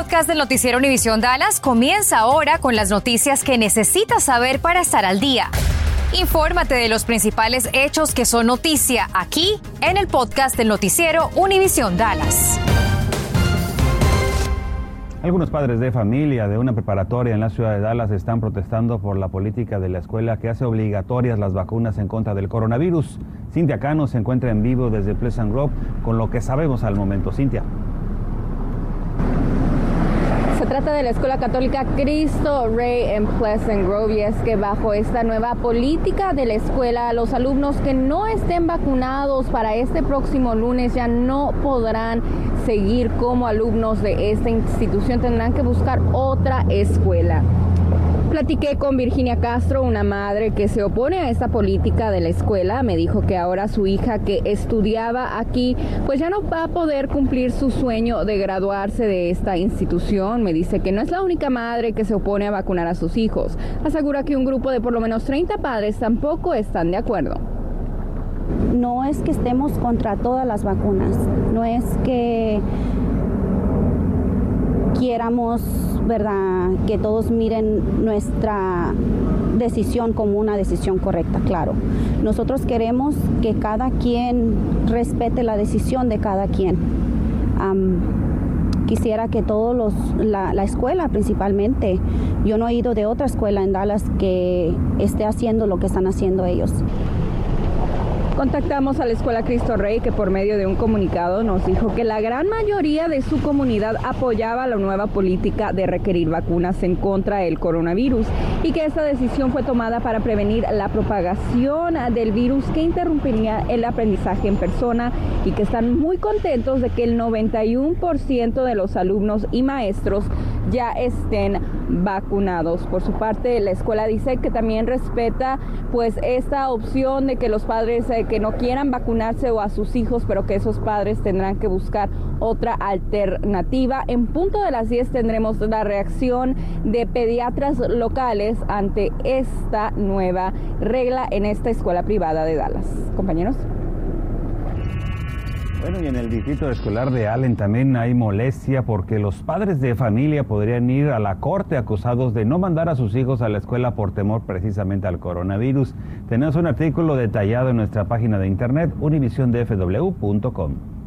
podcast del noticiero Univisión Dallas comienza ahora con las noticias que necesitas saber para estar al día. Infórmate de los principales hechos que son noticia aquí en el podcast del noticiero Univisión Dallas. Algunos padres de familia de una preparatoria en la ciudad de Dallas están protestando por la política de la escuela que hace obligatorias las vacunas en contra del coronavirus. Cintia Cano se encuentra en vivo desde Pleasant Grove con lo que sabemos al momento. Cintia. Se trata de la Escuela Católica Cristo Rey en Pleasant Grove y es que bajo esta nueva política de la escuela, los alumnos que no estén vacunados para este próximo lunes ya no podrán seguir como alumnos de esta institución, tendrán que buscar otra escuela. Platiqué con Virginia Castro, una madre que se opone a esta política de la escuela. Me dijo que ahora su hija que estudiaba aquí, pues ya no va a poder cumplir su sueño de graduarse de esta institución. Me dice que no es la única madre que se opone a vacunar a sus hijos. Asegura que un grupo de por lo menos 30 padres tampoco están de acuerdo. No es que estemos contra todas las vacunas, no es que quieramos, ¿verdad?, que todos miren nuestra decisión como una decisión correcta, claro. Nosotros queremos que cada quien respete la decisión de cada quien. quisiera que todos los, la escuela principalmente, yo no he ido de otra escuela en Dallas que esté haciendo lo que están haciendo ellos. Contactamos a la Escuela Cristo Rey que por medio de un comunicado nos dijo que la gran mayoría de su comunidad apoyaba la nueva política de requerir vacunas en contra del coronavirus y que esta decisión fue tomada para prevenir la propagación del virus que interrumpiría el aprendizaje en persona y que están muy contentos de que el 91% de los alumnos y maestros ya estén vacunados. Por su parte, la escuela dice que también respeta pues esta opción de que los padres eh, que no quieran vacunarse o a sus hijos, pero que esos padres tendrán que buscar otra alternativa. En punto de las 10 tendremos la reacción de pediatras locales ante esta nueva regla en esta escuela privada de Dallas. Compañeros. Bueno, y en el distrito escolar de Allen también hay molestia porque los padres de familia podrían ir a la corte acusados de no mandar a sus hijos a la escuela por temor precisamente al coronavirus. Tenemos un artículo detallado en nuestra página de internet univisiondfw.com.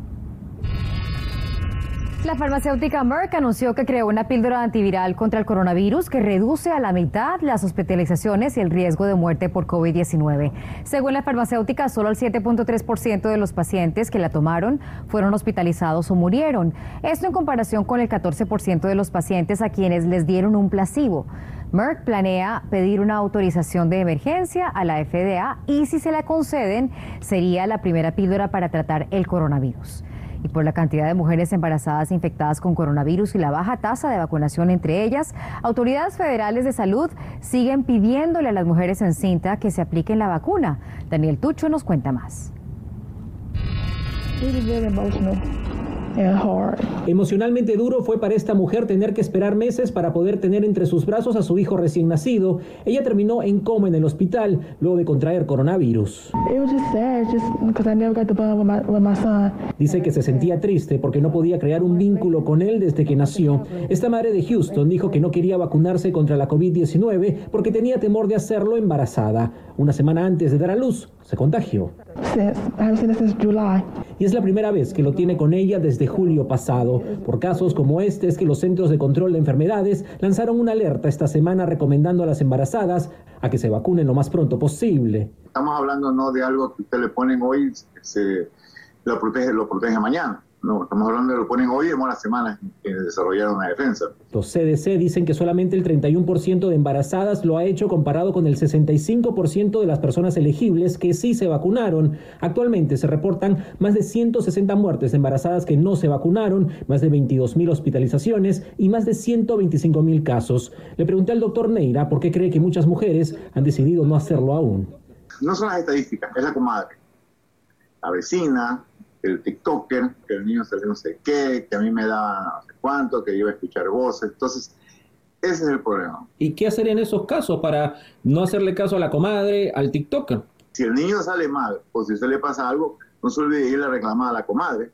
La farmacéutica Merck anunció que creó una píldora antiviral contra el coronavirus que reduce a la mitad las hospitalizaciones y el riesgo de muerte por COVID-19. Según la farmacéutica, solo el 7.3% de los pacientes que la tomaron fueron hospitalizados o murieron. Esto en comparación con el 14% de los pacientes a quienes les dieron un placebo. Merck planea pedir una autorización de emergencia a la FDA y si se la conceden, sería la primera píldora para tratar el coronavirus y por la cantidad de mujeres embarazadas infectadas con coronavirus y la baja tasa de vacunación entre ellas, autoridades federales de salud siguen pidiéndole a las mujeres en cinta que se apliquen la vacuna. Daniel Tucho nos cuenta más. Emocionalmente duro fue para esta mujer tener que esperar meses para poder tener entre sus brazos a su hijo recién nacido. Ella terminó en coma en el hospital luego de contraer coronavirus. Dice que se sentía triste porque no podía crear un vínculo con él desde que nació. Esta madre de Houston dijo que no quería vacunarse contra la COVID-19 porque tenía temor de hacerlo embarazada. Una semana antes de dar a luz, se contagió. Y es la primera vez que lo tiene con ella desde julio pasado. Por casos como este es que los Centros de Control de Enfermedades lanzaron una alerta esta semana recomendando a las embarazadas a que se vacunen lo más pronto posible. Estamos hablando no de algo que usted le ponen hoy, se lo protege, lo protege mañana. No, estamos hablando de lo ponen hoy, demora semanas en desarrollar una defensa. Los CDC dicen que solamente el 31% de embarazadas lo ha hecho comparado con el 65% de las personas elegibles que sí se vacunaron. Actualmente se reportan más de 160 muertes de embarazadas que no se vacunaron, más de 22 mil hospitalizaciones y más de 125 mil casos. Le pregunté al doctor Neira por qué cree que muchas mujeres han decidido no hacerlo aún. No son las estadísticas, es la comadre, la vecina, el TikToker, que el niño sale no sé qué, que a mí me da no sé cuánto, que iba a escuchar voces. Entonces, ese es el problema. ¿Y qué hacer en esos casos para no hacerle caso a la comadre, al TikToker? Si el niño sale mal o si se le pasa algo, no se olvide ir a reclamar a la comadre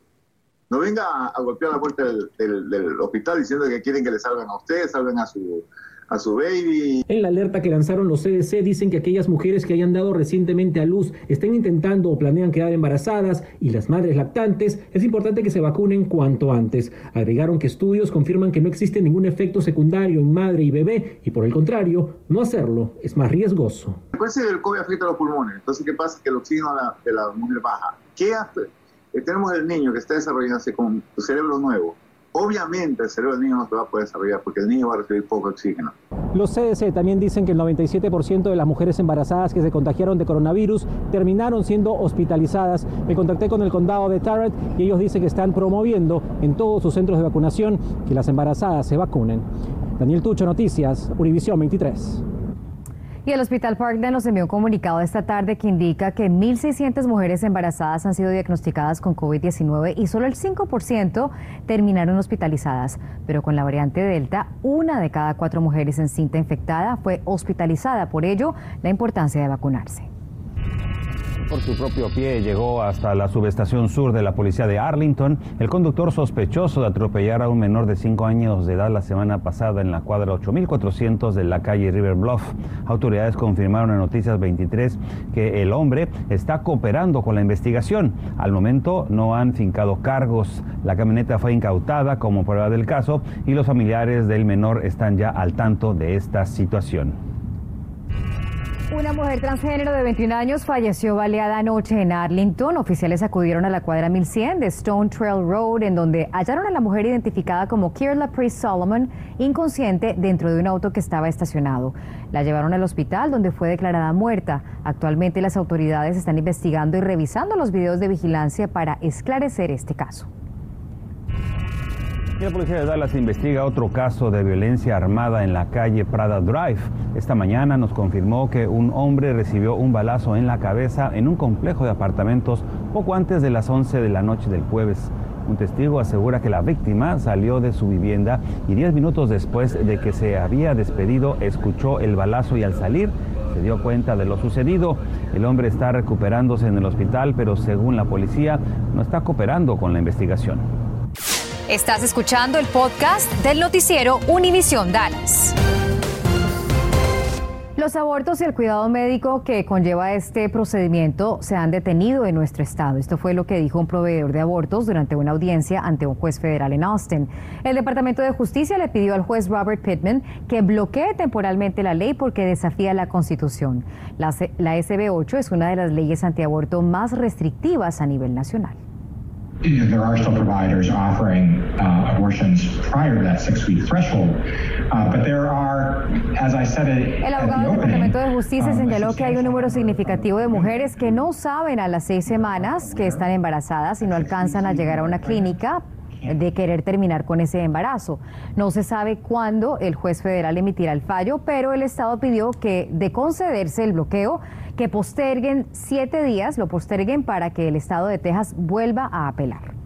No venga a, golpear la puerta del, hospital diciendo que quieren que le salgan a ustedes, salven a su, a su baby. En la alerta que lanzaron los CDC dicen que aquellas mujeres que hayan dado recientemente a luz estén intentando o planean quedar embarazadas y las madres lactantes, es importante que se vacunen cuanto antes. Agregaron que estudios confirman que no existe ningún efecto secundario en madre y bebé y por el contrario, no hacerlo es más riesgoso. Después el COVID afecta a los pulmones, entonces ¿qué pasa? Que el oxígeno de la mujer baja. ¿Qué hace? Eh, tenemos el niño que está desarrollándose con su cerebro nuevo. Obviamente el cerebro del niño no se va a poder desarrollar porque el niño va a recibir poco oxígeno. Los CDC también dicen que el 97% de las mujeres embarazadas que se contagiaron de coronavirus terminaron siendo hospitalizadas. Me contacté con el condado de Tarrant y ellos dicen que están promoviendo en todos sus centros de vacunación que las embarazadas se vacunen. Daniel Tucho, Noticias, Univisión 23. Y el Hospital Parkland nos envió un comunicado esta tarde que indica que 1.600 mujeres embarazadas han sido diagnosticadas con COVID-19 y solo el 5% terminaron hospitalizadas. Pero con la variante Delta, una de cada cuatro mujeres en cinta infectada fue hospitalizada. Por ello, la importancia de vacunarse por su propio pie llegó hasta la subestación sur de la policía de Arlington. El conductor sospechoso de atropellar a un menor de 5 años de edad la semana pasada en la cuadra 8400 de la calle River Bluff. Autoridades confirmaron en Noticias 23 que el hombre está cooperando con la investigación. Al momento no han fincado cargos. La camioneta fue incautada como prueba del caso y los familiares del menor están ya al tanto de esta situación. Una mujer transgénero de 21 años falleció baleada anoche en Arlington. Oficiales acudieron a la cuadra 1100 de Stone Trail Road, en donde hallaron a la mujer identificada como Kirla Priest Solomon, inconsciente dentro de un auto que estaba estacionado. La llevaron al hospital, donde fue declarada muerta. Actualmente las autoridades están investigando y revisando los videos de vigilancia para esclarecer este caso la policía de Dallas investiga otro caso de violencia armada en la calle Prada Drive. Esta mañana nos confirmó que un hombre recibió un balazo en la cabeza en un complejo de apartamentos poco antes de las 11 de la noche del jueves. Un testigo asegura que la víctima salió de su vivienda y 10 minutos después de que se había despedido escuchó el balazo y al salir se dio cuenta de lo sucedido. El hombre está recuperándose en el hospital, pero según la policía no está cooperando con la investigación. Estás escuchando el podcast del noticiero Univisión Dallas. Los abortos y el cuidado médico que conlleva este procedimiento se han detenido en nuestro estado. Esto fue lo que dijo un proveedor de abortos durante una audiencia ante un juez federal en Austin. El Departamento de Justicia le pidió al juez Robert Pittman que bloquee temporalmente la ley porque desafía la Constitución. La, la SB8 es una de las leyes antiaborto más restrictivas a nivel nacional. There are still providers offering uh, abortions prior to that six-week threshold. Uh, but there are, as I said it, El abogado del Departamento de Justicia um, señaló que hay un número significativo de mujeres que no saben a las seis semanas que están embarazadas y no alcanzan a llegar a una clínica de querer terminar con ese embarazo. No se sabe cuándo el juez federal emitirá el fallo, pero el Estado pidió que de concederse el bloqueo, que posterguen siete días, lo posterguen para que el Estado de Texas vuelva a apelar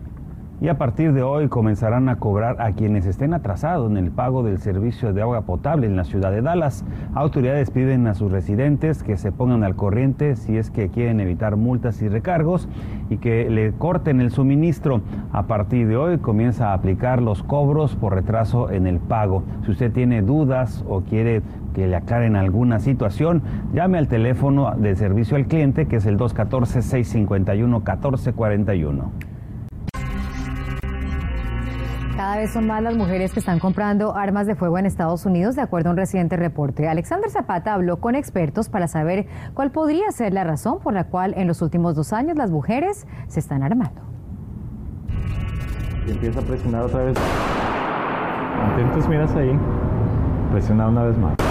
y a partir de hoy comenzarán a cobrar a quienes estén atrasados en el pago del servicio de agua potable en la ciudad de Dallas. Autoridades piden a sus residentes que se pongan al corriente si es que quieren evitar multas y recargos y que le corten el suministro. A partir de hoy comienza a aplicar los cobros por retraso en el pago. Si usted tiene dudas o quiere que le aclaren alguna situación, llame al teléfono de servicio al cliente que es el 214-651-1441. Cada vez son más las mujeres que están comprando armas de fuego en Estados Unidos, de acuerdo a un reciente reporte. Alexander Zapata habló con expertos para saber cuál podría ser la razón por la cual en los últimos dos años las mujeres se están armando. empieza a presionar otra vez. Mantén tus miras ahí. Presiona una vez más.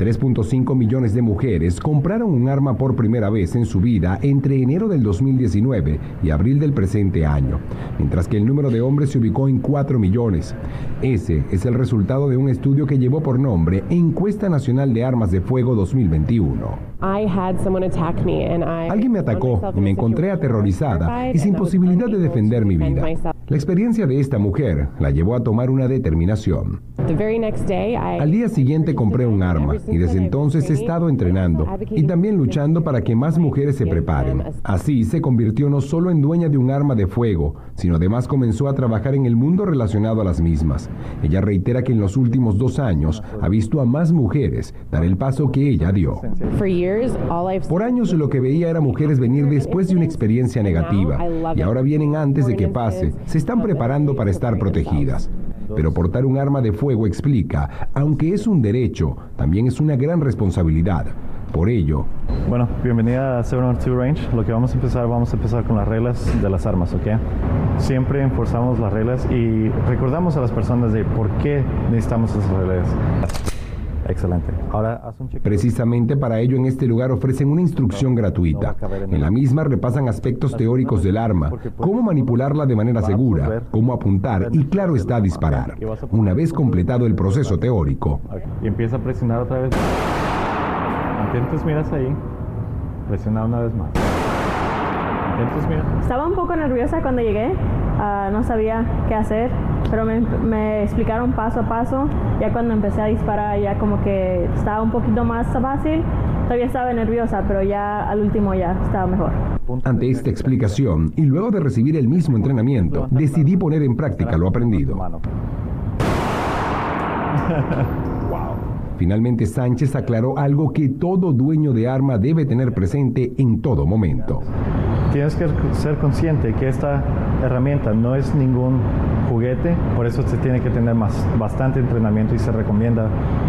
3.5 millones de mujeres compraron un arma por primera vez en su vida entre enero del 2019 y abril del presente año, mientras que el número de hombres se ubicó en 4 millones. Ese es el resultado de un estudio que llevó por nombre Encuesta Nacional de Armas de Fuego 2021. Alguien me atacó y me encontré aterrorizada y sin posibilidad de defender mi vida. La experiencia de esta mujer la llevó a tomar una determinación. Al día siguiente compré un arma y desde entonces he estado entrenando y también luchando para que más mujeres se preparen. Así se convirtió no solo en dueña de un arma de fuego, sino además comenzó a trabajar en el mundo relacionado a las mismas. Ella reitera que en los últimos dos años ha visto a más mujeres dar el paso que ella dio. Por años lo que veía era mujeres venir después de una experiencia negativa y ahora vienen antes de que pase, se están preparando para estar protegidas. Pero portar un arma de fuego explica, aunque es un derecho, también es una gran responsabilidad. Por ello. Bueno, bienvenida a 702 Range. Lo que vamos a empezar, vamos a empezar con las reglas de las armas, ¿ok? Siempre enforzamos las reglas y recordamos a las personas de por qué necesitamos esas reglas. Excelente. Ahora haz un Precisamente para ello en este lugar ofrecen una instrucción gratuita. En la misma repasan aspectos teóricos del arma, cómo manipularla de manera segura, cómo apuntar y claro está disparar. Una vez completado el proceso teórico. Y empieza a presionar otra vez. Mantén tus miras ahí. Presiona una vez más. Estaba un poco nerviosa cuando llegué. Ah, no sabía qué hacer, pero me, me, explicaron paso a paso. Ya cuando empecé a disparar, ya como que estaba un poquito más fácil. Todavía estaba nerviosa, pero ya al último ya estaba mejor. Ante esta explicación y luego de recibir el mismo entrenamiento, decidí poner en práctica lo aprendido. Finalmente Sánchez aclaró algo que todo dueño de arma debe tener presente en todo momento. Tienes que ser consciente que esta herramienta no es ningún juguete, por eso se tiene que tener más, bastante entrenamiento y se recomienda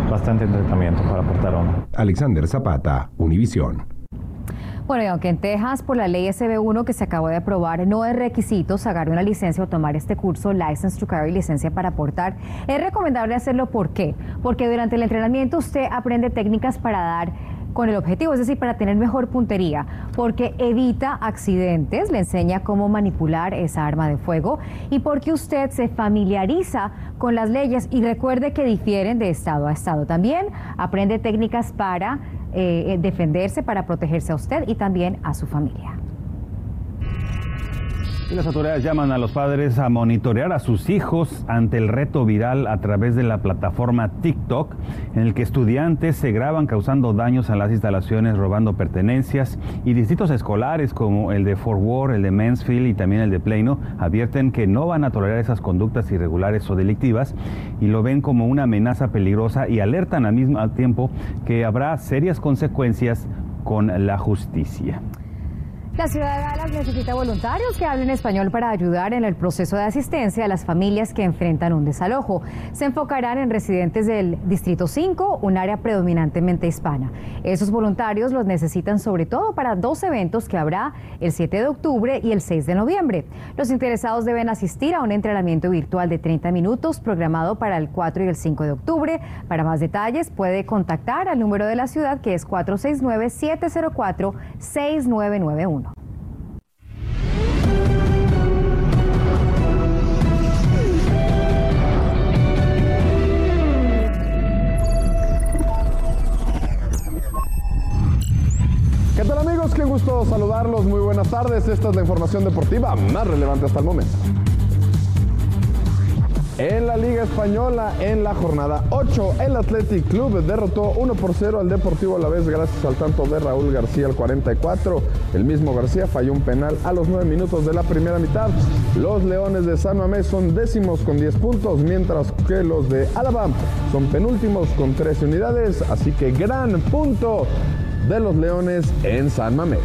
bastante entrenamiento para portar uno. Alexander Zapata, Univisión. Bueno, y aunque en Texas, por la ley SB1 que se acabó de aprobar, no es requisito sacar una licencia o tomar este curso, License to Carry, licencia para portar, es recomendable hacerlo. ¿Por qué? Porque durante el entrenamiento usted aprende técnicas para dar con el objetivo, es decir, para tener mejor puntería, porque evita accidentes, le enseña cómo manipular esa arma de fuego y porque usted se familiariza con las leyes y recuerde que difieren de estado a estado. También aprende técnicas para eh, defenderse, para protegerse a usted y también a su familia. Las autoridades llaman a los padres a monitorear a sus hijos ante el reto viral a través de la plataforma TikTok, en el que estudiantes se graban causando daños a las instalaciones, robando pertenencias, y distritos escolares como el de Fort Worth, el de Mansfield y también el de Plano advierten que no van a tolerar esas conductas irregulares o delictivas y lo ven como una amenaza peligrosa y alertan al mismo tiempo que habrá serias consecuencias con la justicia. La ciudad de Dallas necesita voluntarios que hablen español para ayudar en el proceso de asistencia a las familias que enfrentan un desalojo. Se enfocarán en residentes del Distrito 5, un área predominantemente hispana. Esos voluntarios los necesitan sobre todo para dos eventos que habrá el 7 de octubre y el 6 de noviembre. Los interesados deben asistir a un entrenamiento virtual de 30 minutos programado para el 4 y el 5 de octubre. Para más detalles puede contactar al número de la ciudad que es 469-704-6991. ¿Qué tal amigos? Qué gusto saludarlos. Muy buenas tardes. Esta es la información deportiva más relevante hasta el momento. En la Liga Española, en la jornada 8, el Athletic Club derrotó 1 por 0 al Deportivo a la vez gracias al tanto de Raúl García al 44. El mismo García falló un penal a los 9 minutos de la primera mitad. Los Leones de San Mamés son décimos con 10 puntos, mientras que los de Álava son penúltimos con 13 unidades. Así que gran punto de los Leones en San Mamés.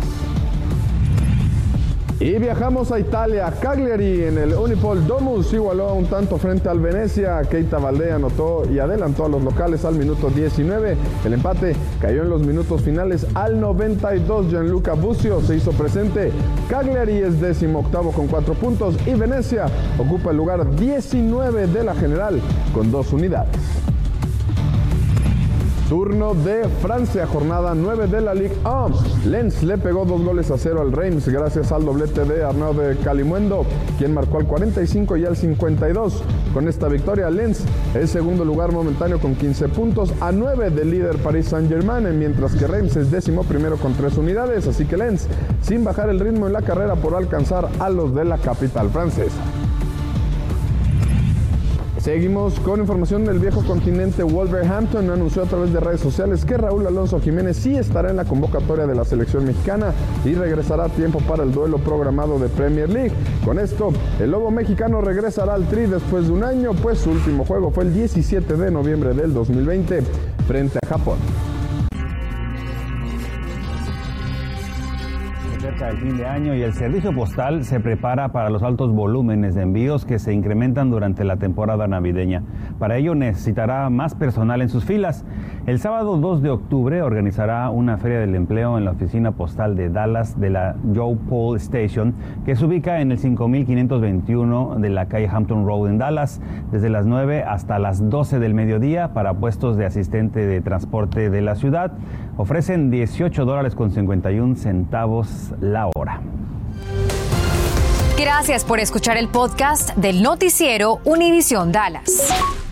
Y viajamos a Italia. Cagliari en el Unipol Domus igualó a un tanto frente al Venecia. Keita Valdé anotó y adelantó a los locales al minuto 19. El empate cayó en los minutos finales al 92. Gianluca Bucio se hizo presente. Cagliari es décimo octavo con cuatro puntos y Venecia ocupa el lugar 19 de la general con dos unidades. Turno de Francia, jornada 9 de la Ligue 1. Lens le pegó dos goles a cero al Reims gracias al doblete de Arnaud de Calimuendo, quien marcó al 45 y al 52. Con esta victoria, Lens es segundo lugar momentáneo con 15 puntos a 9 del líder Paris Saint-Germain, mientras que Reims es décimo primero con 3 unidades. Así que Lens, sin bajar el ritmo en la carrera por alcanzar a los de la capital francesa. Seguimos con información del viejo continente. Wolverhampton anunció a través de redes sociales que Raúl Alonso Jiménez sí estará en la convocatoria de la selección mexicana y regresará a tiempo para el duelo programado de Premier League. Con esto, el lobo mexicano regresará al Tri después de un año, pues su último juego fue el 17 de noviembre del 2020 frente a Japón. Fin de año y el servicio postal se prepara para los altos volúmenes de envíos que se incrementan durante la temporada navideña. Para ello necesitará más personal en sus filas. El sábado 2 de octubre organizará una feria del empleo en la oficina postal de Dallas de la Joe Paul Station, que se ubica en el 5521 de la calle Hampton Road en Dallas, desde las 9 hasta las 12 del mediodía para puestos de asistente de transporte de la ciudad. Ofrecen 18 dólares con 51 centavos la hora. Gracias por escuchar el podcast del noticiero Univisión Dallas.